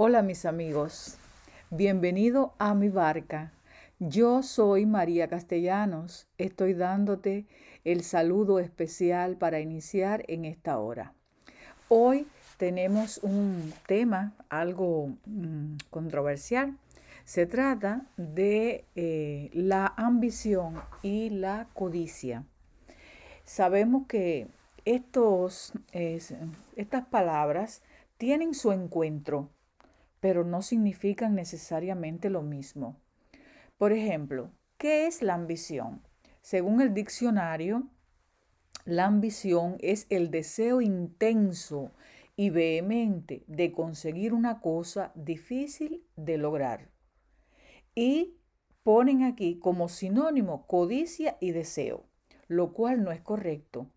Hola mis amigos, bienvenido a mi barca. Yo soy María Castellanos. Estoy dándote el saludo especial para iniciar en esta hora. Hoy tenemos un tema algo mm, controversial. Se trata de eh, la ambición y la codicia. Sabemos que estos, estas palabras tienen su encuentro pero no significan necesariamente lo mismo. Por ejemplo, ¿qué es la ambición? Según el diccionario, la ambición es el deseo intenso y vehemente de conseguir una cosa difícil de lograr. Y ponen aquí como sinónimo codicia y deseo, lo cual no es correcto,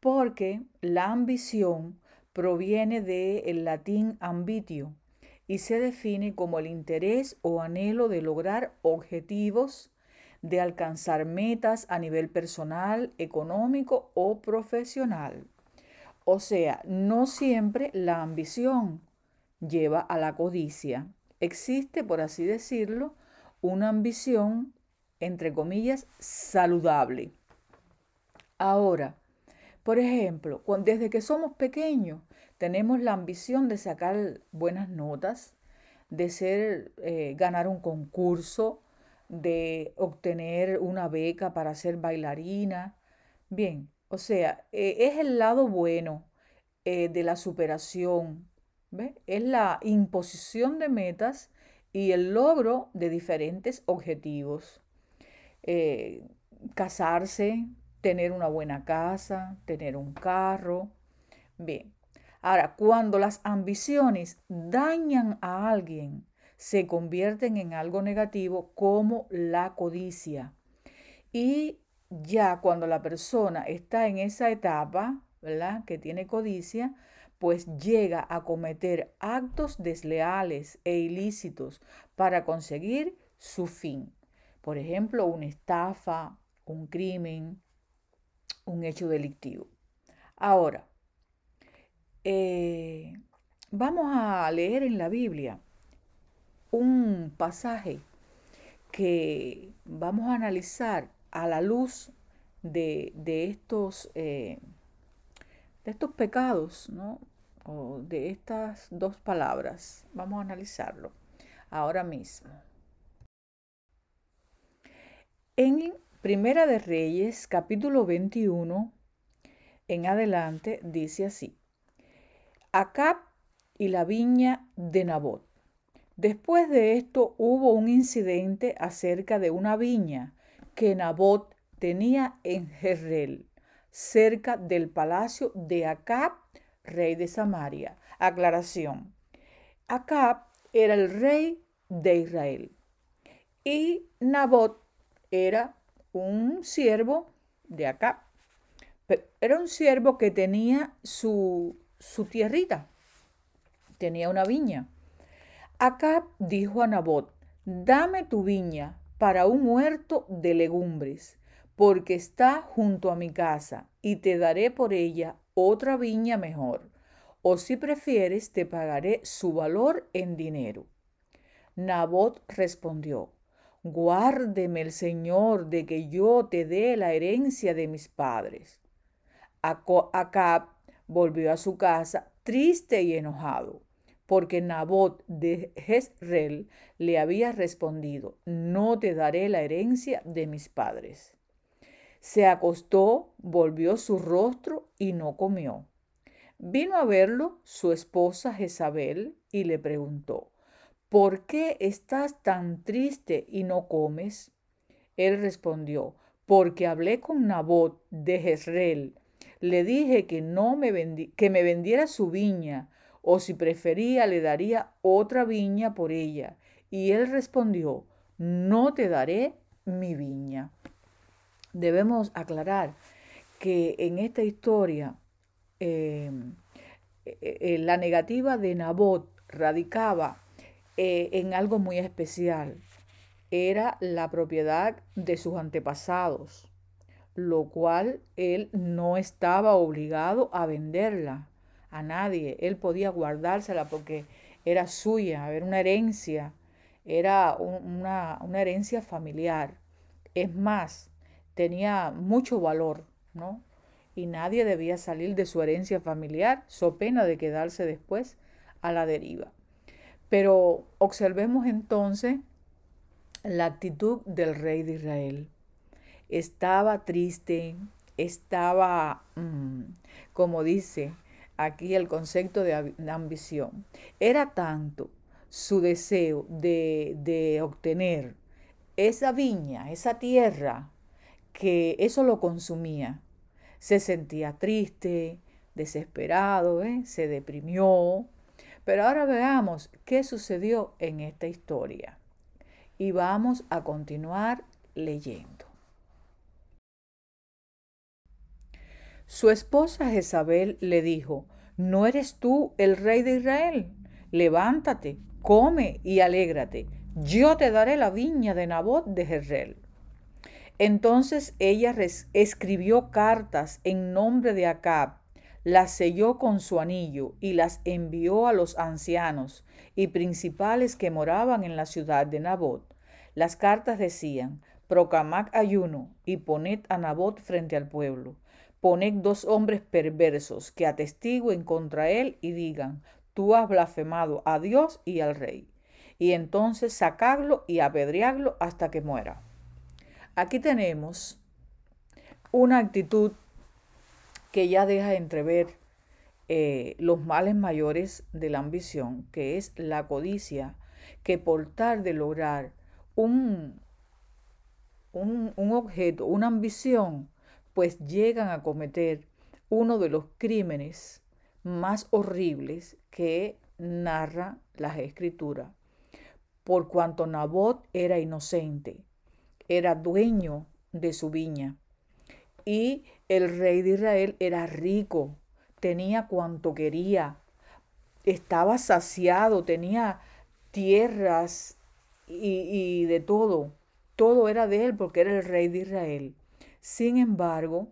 porque la ambición proviene del latín ambitio, y se define como el interés o anhelo de lograr objetivos, de alcanzar metas a nivel personal, económico o profesional. O sea, no siempre la ambición lleva a la codicia. Existe, por así decirlo, una ambición, entre comillas, saludable. Ahora, por ejemplo, desde que somos pequeños, tenemos la ambición de sacar buenas notas, de ser, eh, ganar un concurso, de obtener una beca para ser bailarina. Bien, o sea, eh, es el lado bueno eh, de la superación, es la imposición de metas y el logro de diferentes objetivos. casarse, tener una buena casa, tener un carro. Bien, Ahora, cuando las ambiciones dañan a alguien, se convierten en algo negativo como la codicia. Y ya cuando la persona está en esa etapa, ¿verdad? Que tiene codicia, pues llega a cometer actos desleales e ilícitos para conseguir su fin. Por ejemplo, una estafa, un crimen, un hecho delictivo. Ahora, eh, vamos a leer en la Biblia un pasaje que vamos a analizar a la luz de, estos, eh, de estos pecados, ¿no? O de estas dos palabras. Vamos a analizarlo ahora mismo. En Primera de Reyes, capítulo 21, en adelante, dice así. Acab y la viña de Nabot. Después de esto hubo un incidente acerca de una viña que Nabot tenía en Jezreel, cerca del palacio de Acab, rey de Samaria. Aclaración. Acab era el rey de Israel y Nabot era un siervo de Acab. Era un siervo que tenía su su tierrita. Tenía una viña. Acá dijo a Nabot, dame tu viña para un huerto de legumbres, porque está junto a mi casa, y te daré por ella otra viña mejor, o si prefieres te pagaré su valor en dinero. Nabot respondió, Guárdeme el Señor de que yo te dé la herencia de mis padres. Acab volvió a su casa triste y enojado, porque Nabot de Jezreel le había respondido, no te daré la herencia de mis padres. Se acostó, volvió su rostro y no comió. Vino a verlo su esposa Jezabel y le preguntó, ¿por qué estás tan triste y no comes? Él respondió, porque hablé con Nabot de Jezreel, le dije que, no me que me vendiera su viña, o si prefería le daría otra viña por ella. Y él respondió, no te daré mi viña. Debemos aclarar que en esta historia em, eh, eh, la negativa de Nabot radicaba eh, en algo muy especial. Era la propiedad de sus antepasados lo cual él no estaba obligado a venderla. a nadie. Él podía guardársela porque era suya, era una herencia, era una, una herencia familiar. Es más, tenía mucho valor, ¿no? Y nadie debía salir de su herencia familiar, so pena de quedarse después a la deriva. Pero observemos entonces la actitud del rey de Israel. Estaba triste, estaba, mm, como dice aquí el concepto de ambición, era tanto su deseo de, de obtener esa viña, esa tierra, que eso lo consumía. Se sentía triste, desesperado, ¿eh? se deprimió. Pero ahora veamos qué sucedió en esta historia. Y vamos a continuar leyendo. Su esposa Jezabel le dijo, ¿no eres tú el rey de Israel? Levántate, come y alégrate. Yo te daré la viña de Nabot de Jezreel. Entonces ella escribió cartas en nombre de Acab, las selló con su anillo y las envió a los ancianos y principales que moraban en la ciudad de Nabot. Las cartas decían, proclamad ayuno y poned a Nabot frente al pueblo poned dos hombres perversos que atestiguen contra él y digan, tú has blasfemado a Dios y al rey. Y entonces sacadlo y apedrearlo hasta que muera. Aquí tenemos una actitud que ya deja entrever eh, los males mayores de la ambición, que es la codicia, que por tal de lograr un, un objeto, una ambición, pues llegan a cometer uno de los crímenes más horribles que narra las escrituras. Por cuanto Nabot era inocente, era dueño de su viña y el rey de Israel era rico, tenía cuanto quería, estaba saciado, tenía tierras y, y de todo. Todo era de él porque era el rey de Israel. Sin embargo,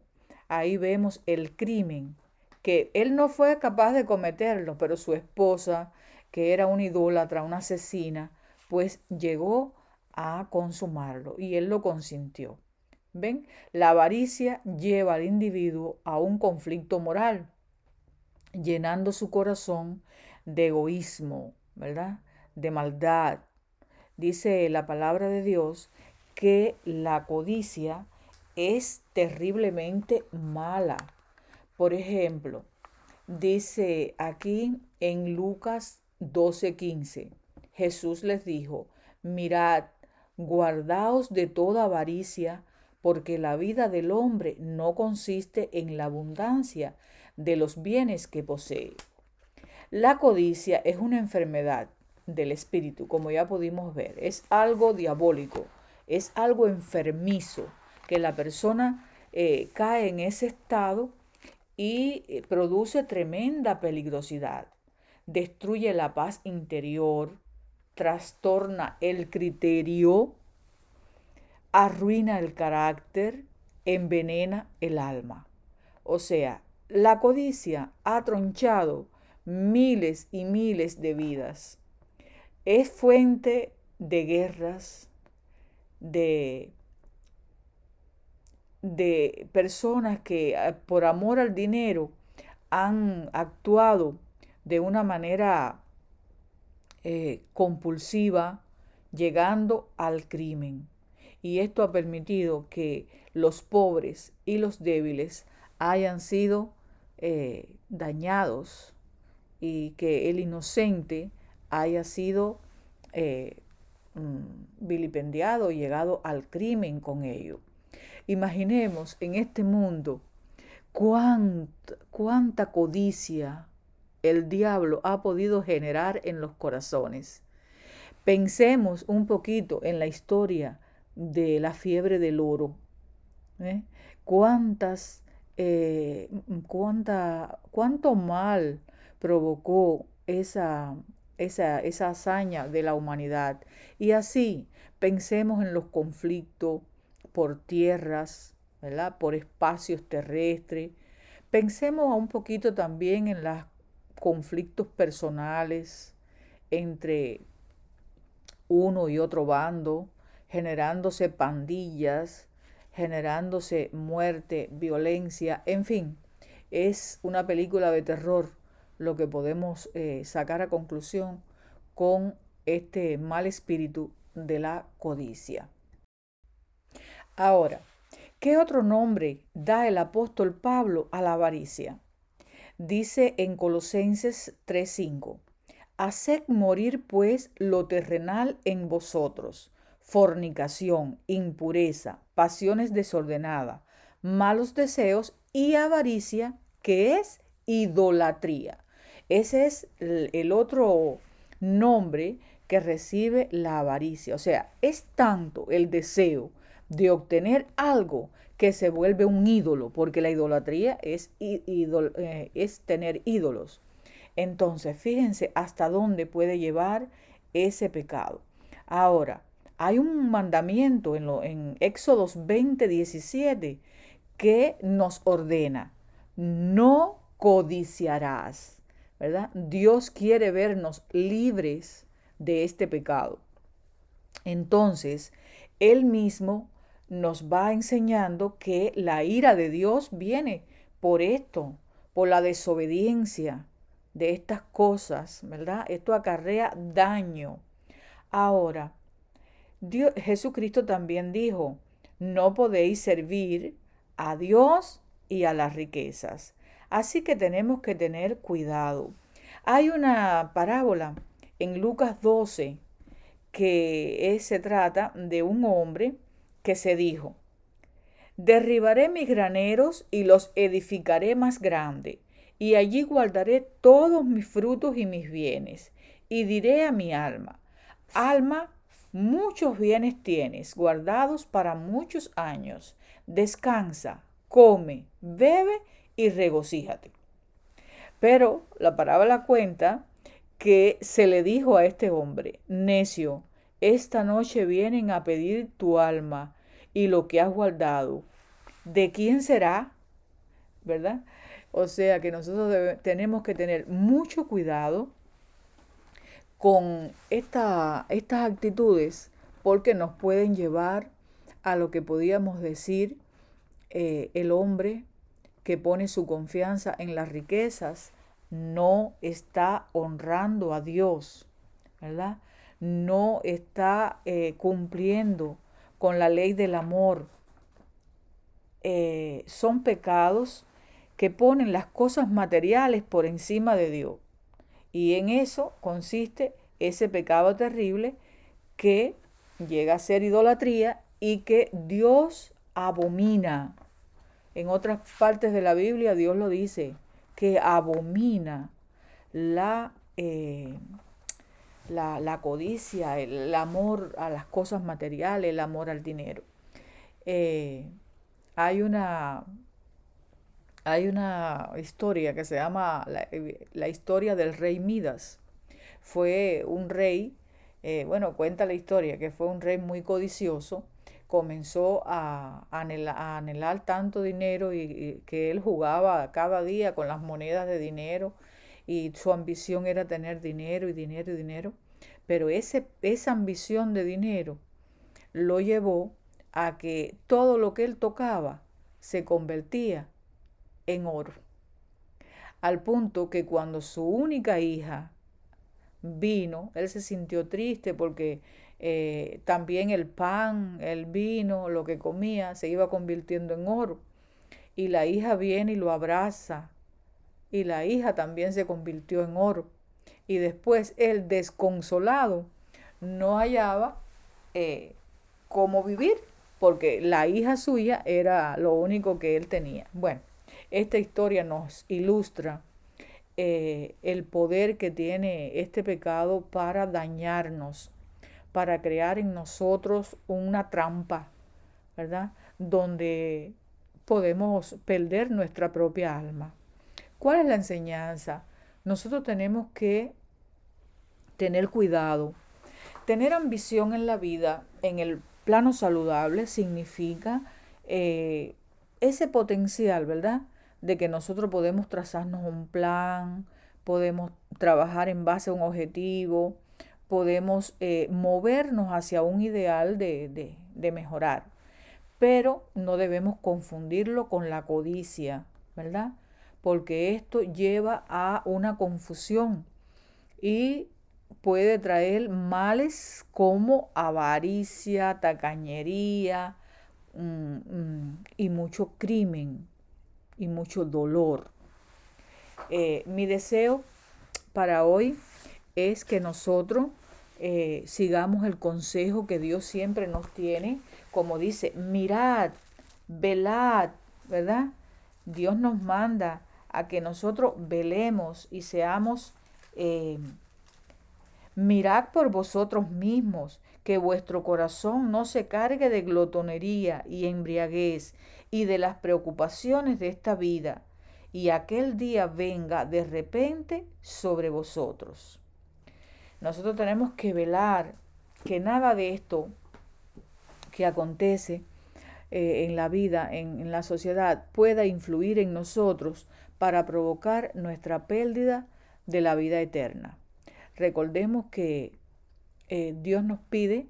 ahí vemos el crimen, que él no fue capaz de cometerlo, pero su esposa, que era una idólatra, una asesina, pues llegó a consumarlo y él lo consintió. ¿Ven? La avaricia lleva al individuo a un conflicto moral, llenando su corazón de egoísmo, ¿verdad? De maldad. Dice la palabra de Dios que la codicia es terriblemente mala. Por ejemplo, dice aquí en Lucas 12:15, Jesús les dijo, mirad, guardaos de toda avaricia, porque la vida del hombre no consiste en la abundancia de los bienes que posee. La codicia es una enfermedad del espíritu, como ya pudimos ver, es algo diabólico, es algo enfermizo que la persona eh, cae en ese estado y eh, produce tremenda peligrosidad. Destruye la paz interior, trastorna el criterio, arruina el carácter, envenena el alma. O sea, la codicia ha tronchado miles y miles de vidas. Es fuente de guerras, de de personas que eh, por amor al dinero han actuado de una manera eh, compulsiva, llegando al crimen. Y esto ha permitido que los pobres y los débiles hayan sido eh, dañados y que el inocente haya sido mm, vilipendiado y llegado al crimen con ello. Imaginemos en este mundo cuánta, cuánta codicia el diablo ha podido generar en los corazones. Pensemos un poquito en la historia de la fiebre del oro. ¿eh? ¿Cuántas, eh, cuánta, cuánto mal provocó esa, esa, esa hazaña de la humanidad? Y así pensemos en los conflictos, por tierras, ¿verdad? por espacios terrestres. Pensemos un poquito también en las conflictos personales entre uno y otro bando, generándose pandillas, generándose muerte, violencia, en fin, es una película de terror lo que podemos eh, sacar a conclusión con este mal espíritu de la codicia. Ahora, ¿qué otro nombre da el apóstol Pablo a la avaricia? Dice en Colosenses 3:5, Haced morir pues lo terrenal en vosotros, fornicación, impureza, pasiones desordenadas, malos deseos y avaricia, que es idolatría. Ese es el otro nombre que recibe la avaricia. O sea, es tanto el deseo de obtener algo que se vuelve un ídolo, porque la idolatría es, eh, es tener ídolos. Entonces, fíjense hasta dónde puede llevar ese pecado. Ahora, hay un mandamiento en, en Éxodos 20, 17 que nos ordena, no codiciarás, ¿verdad? Dios quiere vernos libres de este pecado. Entonces, Él mismo nos va enseñando que la ira de Dios viene por esto, por la desobediencia de estas cosas, ¿verdad? Esto acarrea daño. Ahora, Jesucristo también dijo, no podéis servir a Dios y a las riquezas. Así que tenemos que tener cuidado. Hay una parábola en Lucas 12 que se trata de un hombre que se dijo, derribaré mis graneros y los edificaré más grande, y allí guardaré todos mis frutos y mis bienes, y diré a mi alma, alma, muchos bienes tienes guardados para muchos años, descansa, come, bebe y regocíjate. Pero la parábola cuenta que se le dijo a este hombre, necio, esta noche vienen a pedir tu alma y lo que has guardado. ¿De quién será? ¿Verdad? O sea que nosotros tenemos que tener mucho cuidado con estas actitudes porque nos pueden llevar a lo que podíamos decir eh, el hombre que pone su confianza en las riquezas no está honrando a Dios, ¿verdad? No está eh, cumpliendo con la ley del amor. Eh, son pecados que ponen las cosas materiales por encima de Dios. Y en eso consiste ese pecado terrible que llega a ser idolatría y que Dios abomina. En otras partes de la Biblia Dios lo dice, que abomina la, eh, la, codicia, el, amor a las cosas materiales, el amor al dinero. Eh, hay una hay una historia que se llama la, historia del rey Midas. Fue un rey, eh, bueno, cuenta la historia, que fue un rey muy codicioso comenzó a, anhelar, tanto dinero y, que él jugaba cada día con las monedas de dinero y su ambición era tener dinero y dinero y dinero. Pero ese, esa ambición de dinero lo llevó a que todo lo que él tocaba se convertía en oro. Al punto que cuando su única hija vino, él se sintió triste porque eh, también el pan, el vino, lo que comía, se iba convirtiendo en oro. Y la hija viene y lo abraza. Y la hija también se convirtió en oro. Y después él, desconsolado, no hallaba eh, cómo vivir, porque la hija suya era lo único que él tenía. Bueno, esta historia nos ilustra eh, el poder que tiene este pecado para dañarnos para crear en nosotros una trampa, ¿verdad? Donde podemos perder nuestra propia alma. ¿Cuál es la enseñanza? Nosotros tenemos que tener cuidado. Tener ambición en la vida, en el plano saludable, significa eh, ese potencial, ¿verdad? De que nosotros podemos trazarnos un plan, podemos trabajar en base a un objetivo, podemos eh, movernos hacia un ideal de, de mejorar, pero no debemos confundirlo con la codicia, ¿verdad? Porque esto lleva a una confusión y puede traer males como avaricia, tacañería mm, mm, y mucho crimen y mucho dolor. Eh, mi deseo para hoy es que nosotros eh, sigamos el consejo que Dios siempre nos tiene, como dice, mirad, velad, ¿verdad? Dios nos manda a que nosotros velemos y seamos eh, Mirad por vosotros mismos, que vuestro corazón no se cargue de glotonería y embriaguez y de las preocupaciones de esta vida, y aquel día venga de repente sobre vosotros. Nosotros tenemos que velar que nada de esto que acontece eh, en la vida, en, en la sociedad, pueda influir en nosotros para provocar nuestra pérdida de la vida eterna. Recordemos que eh, Dios nos pide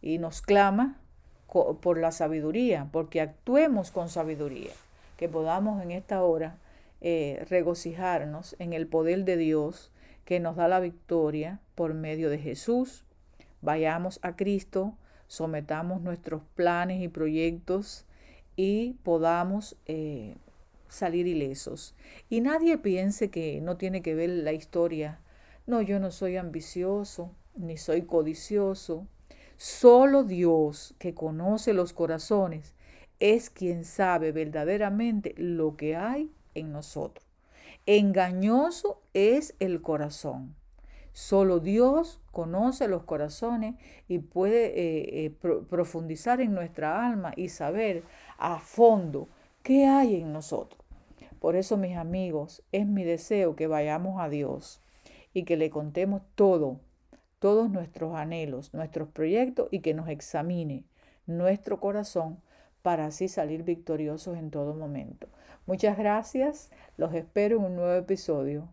y nos clama por la sabiduría, porque actuemos con sabiduría, que podamos en esta hora eh, regocijarnos en el poder de Dios que nos da la victoria por medio de Jesús. Vayamos a Cristo, sometamos nuestros planes y proyectos y podamos eh, salir ilesos. Y nadie piense que no tiene que ver la historia no, yo no soy ambicioso, ni soy codicioso. Solo Dios, que conoce los corazones, es quien sabe verdaderamente lo que hay en nosotros. Engañoso es el corazón. Solo Dios conoce los corazones y puede eh, eh, profundizar en nuestra alma y saber a fondo qué hay en nosotros. Por eso, mis amigos, es mi deseo que vayamos a Dios y que le contemos todo, todos nuestros anhelos, nuestros proyectos y que nos examine nuestro corazón para así salir victoriosos en todo momento. Muchas gracias, los espero en un nuevo episodio.